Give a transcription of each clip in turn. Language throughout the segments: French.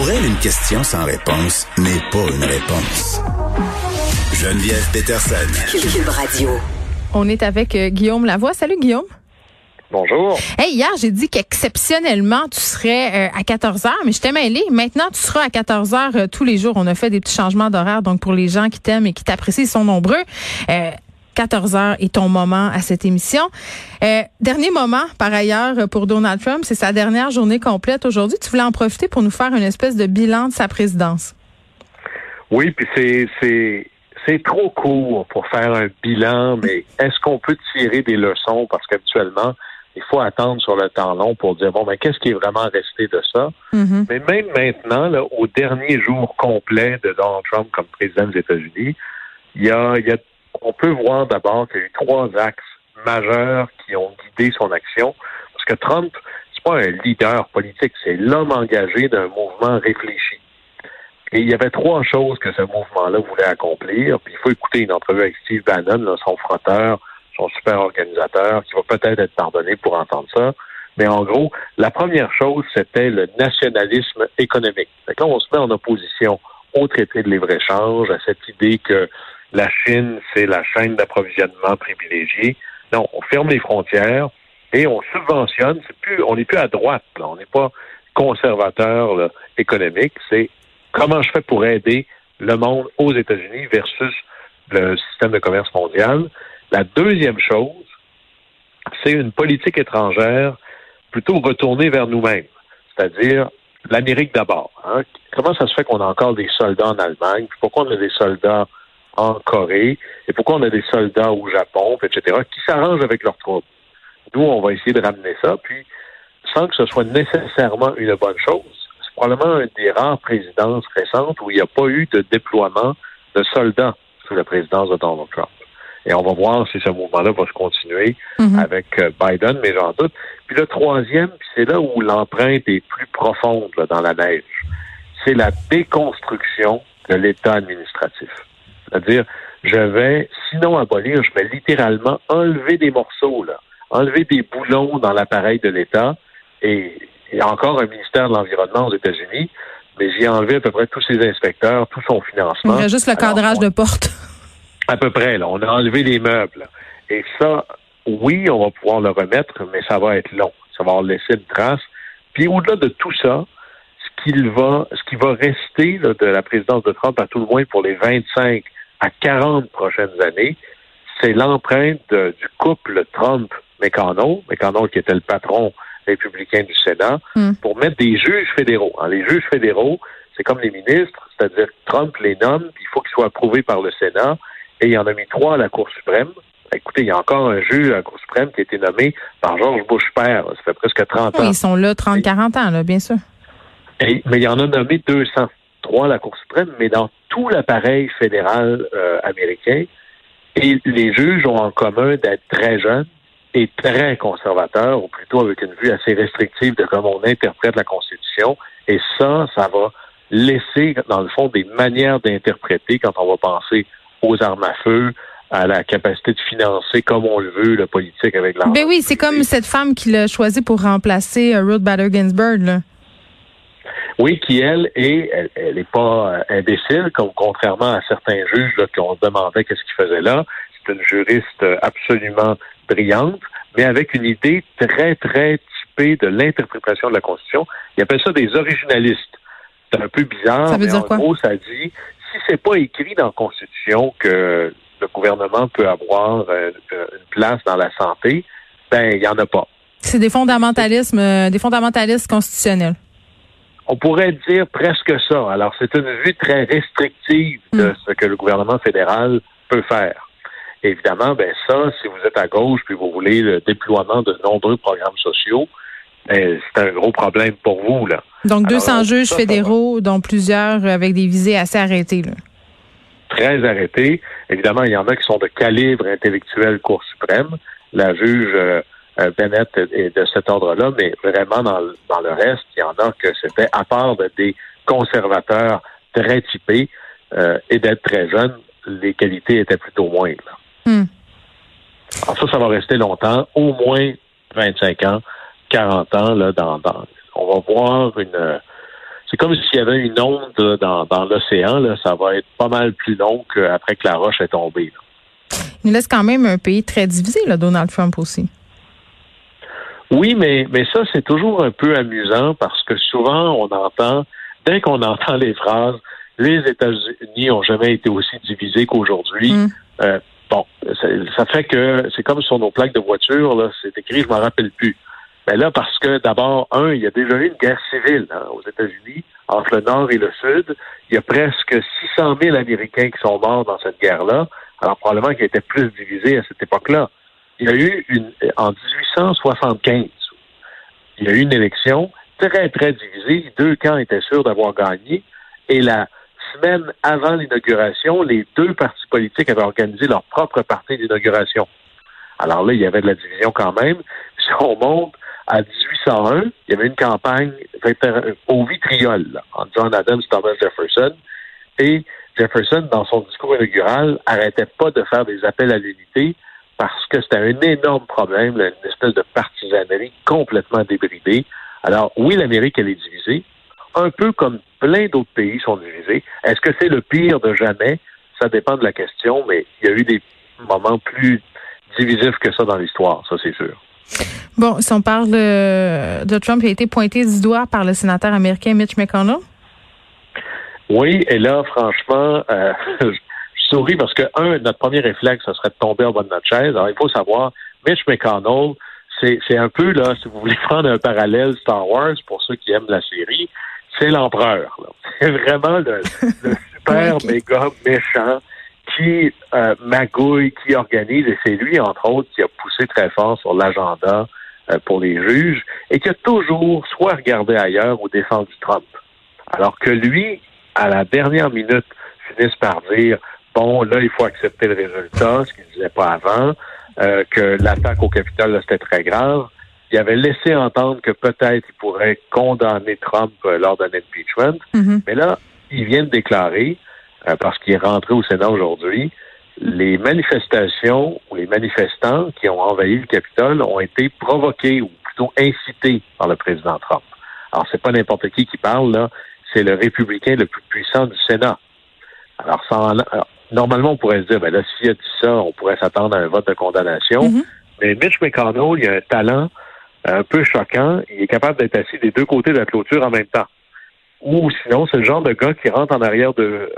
Pour elle, une question sans réponse n'est pas une réponse. Geneviève Peterson. Cube Radio. On est avec euh, Guillaume Lavoie. Salut Guillaume. Bonjour. Hey, hier, j'ai dit qu'exceptionnellement, tu serais euh, à 14 heures, mais je t'ai mêlé. Maintenant, tu seras à 14 heures euh, tous les jours. On a fait des petits changements d'horaire. Donc, pour les gens qui t'aiment et qui t'apprécient, ils sont nombreux. 14 heures est ton moment à cette émission. dernier moment, par ailleurs, pour Donald Trump, c'est sa dernière journée complète aujourd'hui. Tu voulais en profiter pour nous faire une espèce de bilan de sa présidence. Oui, puis c'est c'est c'est trop court pour faire un bilan, mais est-ce qu'on peut tirer des leçons? Parce qu'habituellement il faut attendre sur le temps long pour dire bon, mais ben, qu'est-ce qui est vraiment resté de ça? Mm-hmm. Mais même maintenant, là, au dernier jour complet de Donald Trump comme président des États-Unis, il y a, il y a, on peut voir d'abord qu'il y a eu trois axes majeurs qui ont guidé son action. Parce que Trump, c'est pas un leader politique, c'est l'homme engagé d'un mouvement réfléchi. Et il y avait trois choses que ce mouvement-là voulait accomplir. Puis il faut écouter une entrevue avec Steve Bannon, son frotteur, son super organisateur, qui va peut-être être pardonné pour entendre ça. Mais en gros, la première chose, c'était le nationalisme économique. Quand on se met en opposition au traité de libre-échange, à cette idée que la Chine, c'est la chaîne d'approvisionnement privilégiée. Non, on ferme les frontières et on subventionne. C'est plus, on n'est plus à droite. Là. On n'est pas conservateur là, économique. C'est comment je fais pour aider le monde aux États-Unis versus le système de commerce mondial. La deuxième chose, c'est une politique étrangère plutôt retournée vers nous-mêmes, c'est-à-dire l'Amérique d'abord. Hein. Comment ça se fait qu'on a encore des soldats en Allemagne, pourquoi on a des soldats en Corée, et pourquoi on a des soldats au Japon, etc., qui s'arrangent avec leurs troupes? Nous, on va essayer de ramener ça, puis sans que ce soit nécessairement une bonne chose. C'est probablement une des rares présidences récentes où il n'y a pas eu de déploiement de soldats sous la présidence de Donald Trump. Et on va voir si ce mouvement-là va se continuer mhm. avec euh, Biden, mais j'en doute. Puis le troisième, c'est là où l'empreinte est plus profonde dans la neige, c'est la déconstruction de l'État administratif. C'est-à-dire, je vais, sinon abolir, je vais littéralement enlever des morceaux, là, enlever des boulons dans l'appareil de l'État. Et il y a encore un ministère de l'Environnement aux États-Unis, mais j'ai enlevé à peu près tous ses inspecteurs, tout son financement. Il y a juste le cadrage de porte. À peu près, là. On a enlevé les meubles. Et ça, oui, on va pouvoir le remettre, mais ça va être long. Ça va laisser une trace. Puis au-delà de tout ça, ce qu'il va, ce qui va rester de la présidence de Trump, à tout le moins pour les 25 à 40 prochaines années, c'est l'empreinte du couple Trump-McConnell, McConnell qui était le patron républicain du Sénat, hmm. pour mettre des juges fédéraux. les juges fédéraux, c'est comme les ministres, c'est-à-dire Trump les nomme, puis il faut qu'ils soient approuvés par le Sénat, et il en a mis trois à la Cour suprême. Écoutez, il y a encore un juge à la Cour suprême qui a été nommé par George Bush père. Ça fait presque 30 ans. Oui, ils sont là 30-40 ans, là, bien sûr. mais il en a nommé 203 à la Cour suprême, mais dans tout l'appareil fédéral euh, américain. Et les juges ont en commun d'être très jeunes et très conservateurs, ou plutôt avec une vue assez restrictive de comment on interprète la Constitution. Et ça, ça va laisser, dans le fond, des manières d'interpréter quand on va penser aux armes à feu, à la capacité de financer comme on le veut le politique avec l'argent. Ben oui, c'est comme cette femme qui l'a choisi pour remplacer euh, Ruth Bader Ginsburg. Là. Oui, qui elle est, elle n'est pas euh, imbécile, comme contrairement à certains juges là, qui ont demandé qu'est-ce qu'il faisait là. C'est une juriste euh, absolument brillante, mais avec une idée très très typée de l'interprétation de la Constitution. Il appelle ça des originalistes. C'est un peu bizarre. Ça veut mais dire en quoi? gros, ça dit si c'est pas écrit dans la Constitution que le gouvernement peut avoir euh, une place dans la santé, ben il y en a pas. C'est des fondamentalismes, euh, des fondamentalistes constitutionnels. On pourrait dire presque ça. Alors c'est une vue très restrictive de hmm. ce que le gouvernement fédéral peut faire. Évidemment, ben ça, si vous êtes à gauche puis vous voulez le déploiement de nombreux programmes sociaux, c'est un gros problème pour vous là. Donc 200 juges fédéraux, dont plusieurs avec des visées assez arrêtées. Là très arrêtés. Évidemment, il y en a qui sont de calibre intellectuel Cour suprême. La juge euh, euh, Bennett est de cet ordre-là, mais vraiment dans, dans, le reste, il y en a que c'était à part des conservateurs très typés euh, et d'être très jeunes, les qualités étaient plutôt moindres. Hmm. Alors ça, ça va rester longtemps, au moins 25 ans, 40 ans, là, dans, dans on va voir une c'est comme s'il y avait une onde dans, dans l'océan. Ça va être pas mal plus long qu'après que la roche est tombée. Il laisse quand même un pays très divisé, là, Donald Trump aussi. Oui, mais, mais ça, c'est toujours un peu amusant parce que souvent, on entend, dès qu'on entend les phrases, les États-Unis n'ont jamais été aussi divisés qu'aujourd'hui. Mm. Euh, bon, ça, fait que c'est comme sur nos plaques de voiture, là, c'est écrit, je m'en rappelle plus. Mais là, parce que d'abord, un, il y a déjà eu une guerre civile hein, aux États-Unis entre le Nord et le Sud. Il y a presque 600 000 Américains qui sont morts dans cette guerre-là. Alors probablement qu'il était plus divisé à cette époque-là. Il y a eu une en 1875, il y a eu une élection très très divisée. Deux camps étaient sûrs d'avoir gagné. Et la semaine avant l'inauguration, les deux partis politiques avaient organisé leur propre partie d'inauguration. Alors là, il y avait de la division quand même. Si on monte à 1801, il y avait une campagne au vitriol en John Adams, Thomas Jefferson. Et Jefferson, dans son discours inaugural, arrêtait pas de faire des appels à l'unité parce que c'était un énorme problème, une espèce de partisanerie complètement débridée. Alors, oui, l'Amérique, elle est divisée, un peu comme plein d'autres pays sont divisés. Est-ce que c'est le pire de jamais? Ça dépend de la question, mais il y a eu des moments plus divisifs que ça dans l'histoire, ça c'est sûr. Bon, si on parle de Trump, il a été pointé du doigt par le sénateur américain Mitch McConnell. Oui, et là, franchement, euh, je souris parce que, un, notre premier réflexe, ce serait de tomber en bas de notre chaise. Alors, il faut savoir, Mitch McConnell, c'est un peu, là, si vous voulez prendre un parallèle Star Wars, pour ceux qui aiment la série, c'est l'empereur. C'est vraiment le, super méga méchant qui euh, magouille, qui organise, et c'est lui, entre autres, qui a poussé très fort sur l'agenda euh, pour les juges, et qui a toujours soit regardé ailleurs ou défendu Trump. Alors que lui, à la dernière minute, finissent par dire bon, là, il faut accepter le résultat, ce qu'il ne disait pas avant, euh, que l'attaque au Capitole, c'était très grave. Il avait laissé entendre que peut-être il pourrait condamner Trump lors d'un impeachment. Mm-hmm. Mais là, il vient de déclarer, euh, parce qu'il est rentré au Sénat aujourd'hui, les manifestations ou les manifestants qui ont envahi le Capitole ont été provoqués ou plutôt incités par le président Trump. Alors, c'est pas n'importe qui qui parle, là c'est le républicain le plus puissant du Sénat. Alors, normalement, on pourrait se dire, ben là, s'il a dit ça, on pourrait s'attendre à un vote de condamnation. Mm-hmm. Mais Mitch McConnell, il a un talent un peu choquant. Il est capable d'être assis des deux côtés de la clôture en même temps. Ou sinon, c'est le genre de gars qui rentre en arrière de...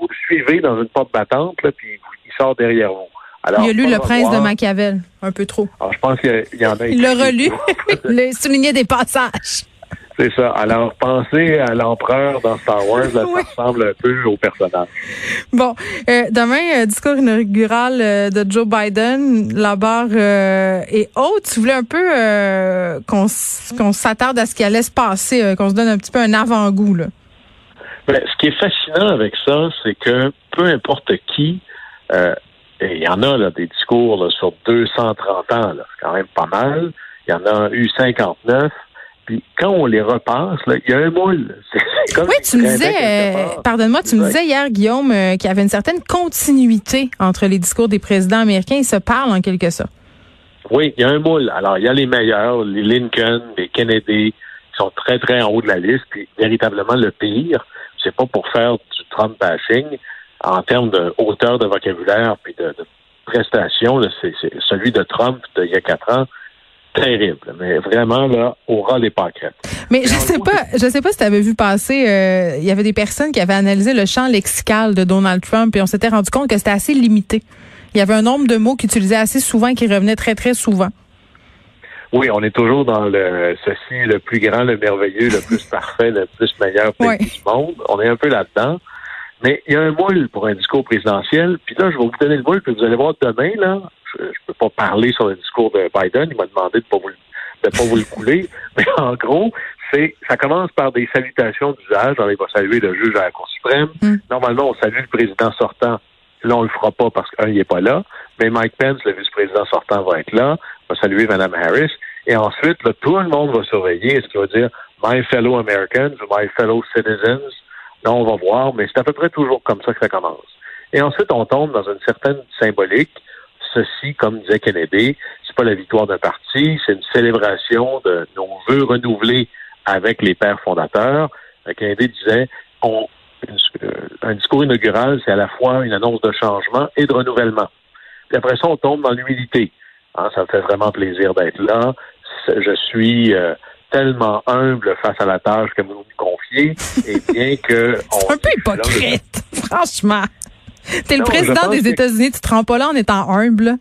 vous le suivez dans une porte battante, là, puis il sort derrière vous. Alors, il a lu Le Prince de Machiavel, un peu trop. Alors, je pense qu'il y en a... Il l'a relu, il a souligné des passages. C'est ça. Alors, pensez à l'empereur dans Star Wars, ça ressemble un peu au personnage. Bon, euh, demain, euh, discours inaugural euh, de Joe Biden, la barre est haute. Tu voulais un peu qu'on s'attarde à ce qui allait se passer, qu'on se donne un petit peu un avant-goût. Là. Ben, ce qui est fascinant avec ça, c'est que peu importe qui, il y en a là, des discours sur 230 ans, c'est quand même pas mal. Il y en a eu 59. Puis quand on les repasse, il y a un moule. oui, tu me disais, euh, pardonne-moi, tu me disais hier, Guillaume, euh, qu'il y avait une certaine continuité entre les discours des présidents américains. Ils se parlent en quelque sorte. Oui, il y a un moule. Alors, il y a les meilleurs, les Lincoln, les Kennedy, qui sont très, très en haut de la liste. Puis, véritablement, le pire, c'est pas pour faire du Trump bashing en termes de hauteur de vocabulaire puis de, de prestations. C'est celui de Trump d'il y a quatre ans terrible, mais vraiment là, au ras des pâquerettes. Mais je sais pas, je sais pas si tu avais vu passer, euh, il y avait des personnes qui avaient analysé le champ lexical de Donald Trump et on s'était rendu compte que c'était assez limité. Il y avait un nombre de mots qu'il utilisait assez souvent et qui revenaient très très souvent. Oui, on est toujours dans le ceci, le plus grand, le merveilleux, le plus parfait, le plus meilleur pays du monde. On est un peu là-dedans. Mais il y a un moule pour un discours présidentiel. Puis là, je vais vous donner le moule, puis vous allez voir demain, là, je ne peux pas parler sur le discours de Biden. Il m'a demandé de ne pas, vous, pas vous le couler. Mais en gros, c'est ça commence par des salutations d'usage. il va saluer le juge à la Cour suprême. Hmm. Normalement, on salue le président sortant. Là, on le fera pas parce qu'il n'est pas là. Mais Mike Pence, le vice-président sortant, va être là. va saluer Mme Harris. Et ensuite, là, tout le monde va surveiller ce qui va dire My fellow Americans ou My fellow citizens. Là, on va voir, mais c'est à peu près toujours comme ça que ça commence. Et ensuite, on tombe dans une certaine symbolique ceci, comme disait Kennedy, c'est pas la victoire d'un parti, c'est une célébration de nos vœux renouvelés avec les pères fondateurs. Kennedy disait, on, euh, un discours inaugural, c'est à la fois une annonce de changement et de renouvellement. Puis après ça, on tombe dans l'humilité. Hein, ça me fait vraiment plaisir d'être là. Je suis euh, tellement humble face à la tâche que vous nous confiez, et bien que... C'est un peu hypocrite, franchement. T'es le président des États-Unis, tu te rends pas là en étant humble.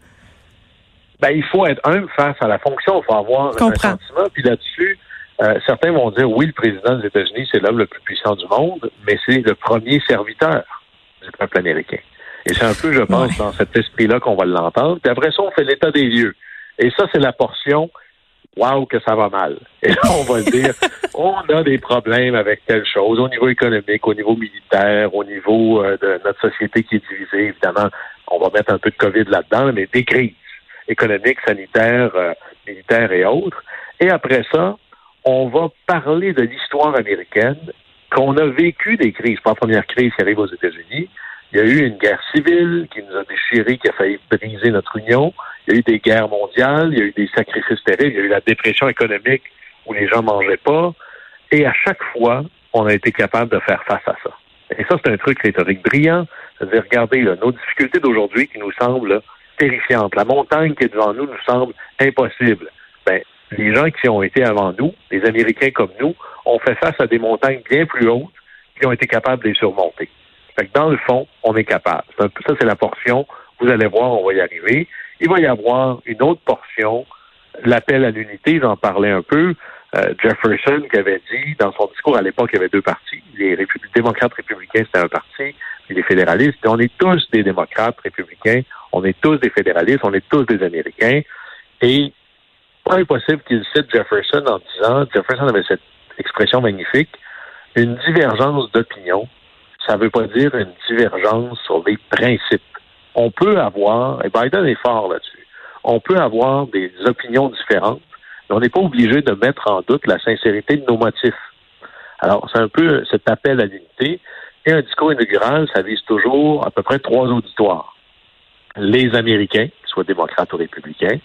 Ben, il faut être humble face à la fonction, il faut avoir un sentiment. Puis là-dessus, euh, certains vont dire oui, le président des États-Unis, c'est l'homme le plus puissant du monde, mais c'est le premier serviteur du peuple américain. Et c'est un peu, je pense, dans cet esprit-là qu'on va l'entendre. Puis après ça, on fait l'état des lieux. Et ça, c'est la portion Waouh, que ça va mal. Et là, on va dire, on a des problèmes avec telle chose, au niveau économique, au niveau militaire, au niveau euh, de notre société qui est divisée. Évidemment, on va mettre un peu de COVID là-dedans, mais des crises économiques, sanitaires, euh, militaires et autres. Et après ça, on va parler de l'histoire américaine, qu'on a vécu des crises. Pas la première crise qui arrive aux États-Unis. Il y a eu une guerre civile qui nous a déchirés, qui a failli briser notre union. Il y a eu des guerres mondiales, il y a eu des sacrifices terribles, il y a eu la dépression économique où les gens mangeaient pas. Et à chaque fois, on a été capable de faire face à ça. Et ça, c'est un truc rhétorique brillant. C'est-à-dire, regardez, nos difficultés d'aujourd'hui qui nous semblent terrifiantes. La montagne qui est devant nous nous semble impossible. Ben, les gens qui ont été avant nous, les Américains comme nous, ont fait face à des montagnes bien plus hautes qui ont été capables de les surmonter. Fait que dans le fond, on est capable. Ça, c'est la portion. Vous allez voir, on va y arriver. Il va y avoir une autre portion, l'appel à l'unité, j'en parlais un peu. Euh, Jefferson qui avait dit dans son discours à l'époque, il y avait deux partis. Les, démocrates républicains, c'était un parti, puis les fédéralistes. on est tous des démocrates républicains, on est tous des fédéralistes, on est tous des Américains. Et pas impossible qu'il cite Jefferson en disant, Jefferson avait cette expression magnifique, une divergence d'opinion, ça ne veut pas dire une divergence sur les principes. On peut avoir, et Biden est fort là-dessus, on peut avoir des opinions différentes, mais on n'est pas obligé de mettre en doute la sincérité de nos motifs. Alors, c'est un peu cet appel à l'unité. Et un discours inaugural, ça vise toujours à peu près trois auditoires. Les Américains, soit démocrates ou républicains,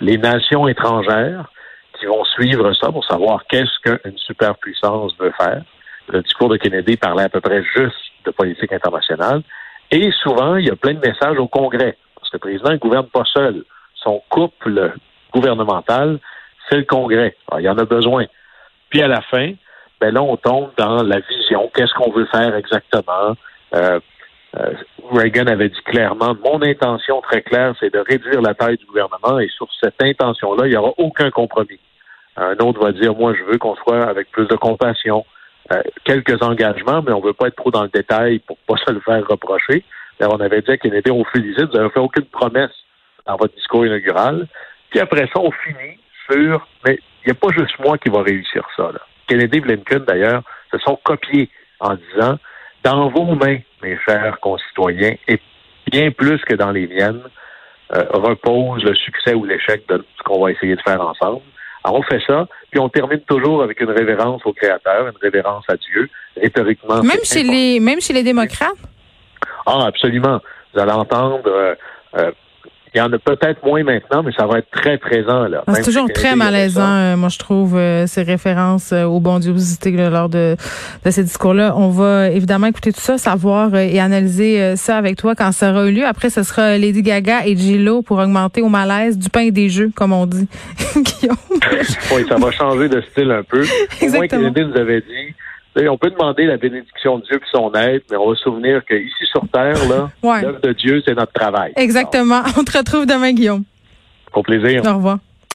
les nations étrangères qui vont suivre ça pour savoir qu'est-ce qu'une superpuissance veut faire. Le discours de Kennedy parlait à peu près juste de politique internationale. Et souvent, il y a plein de messages au Congrès, parce que le président ne gouverne pas seul. Son couple gouvernemental, c'est le Congrès. il y en a besoin. Puis à la fin, ben là, on tombe dans la vision. Qu'est-ce qu'on veut faire exactement? Euh, euh, Reagan avait dit clairement, mon intention très claire, c'est de réduire la taille du gouvernement et sur cette intention-là, il n'y aura aucun compromis. Un autre va dire, moi, je veux qu'on soit avec plus de compassion, euh, quelques engagements, mais on ne veut pas être trop dans le détail pour pas se le faire reprocher. Alors, on avait dit à Kennedy, on félicite, vous n'avez fait aucune promesse dans votre discours inaugural. Puis après ça, on finit sur, mais il n'y a pas juste moi qui va réussir ça. Là. Kennedy et Blinken, d'ailleurs, se sont copiés en disant, dans vos mains, mes chers concitoyens, et bien plus que dans les miennes, euh, repose le succès ou l'échec de ce qu'on va essayer de faire ensemble. Alors, on fait ça, puis on termine toujours avec une révérence au Créateur, une révérence à Dieu, rhétoriquement. Même chez les, même chez les démocrates? Ah, absolument. Vous allez entendre euh, euh, il y en a peut-être moins maintenant, mais ça va être très présent. là. Ah, c'est toujours très malaisant, euh, moi, je trouve, euh, ces références euh, aux bondiosités lors de, de ces discours-là. On va évidemment écouter tout ça, savoir et analyser ça avec toi quand ça aura eu lieu. Après, ce sera Lady Gaga et J-Lo pour augmenter au malaise du pain et des jeux, comme on dit. oui, ça va changer de style un peu. Exactement. Au moins, nous avait dit on peut demander la bénédiction de Dieu puis son aide, mais on va se souvenir qu'ici sur Terre, là, l'œuvre de Dieu, c'est notre travail. Exactement. On te retrouve demain, Guillaume. Au plaisir. Au revoir.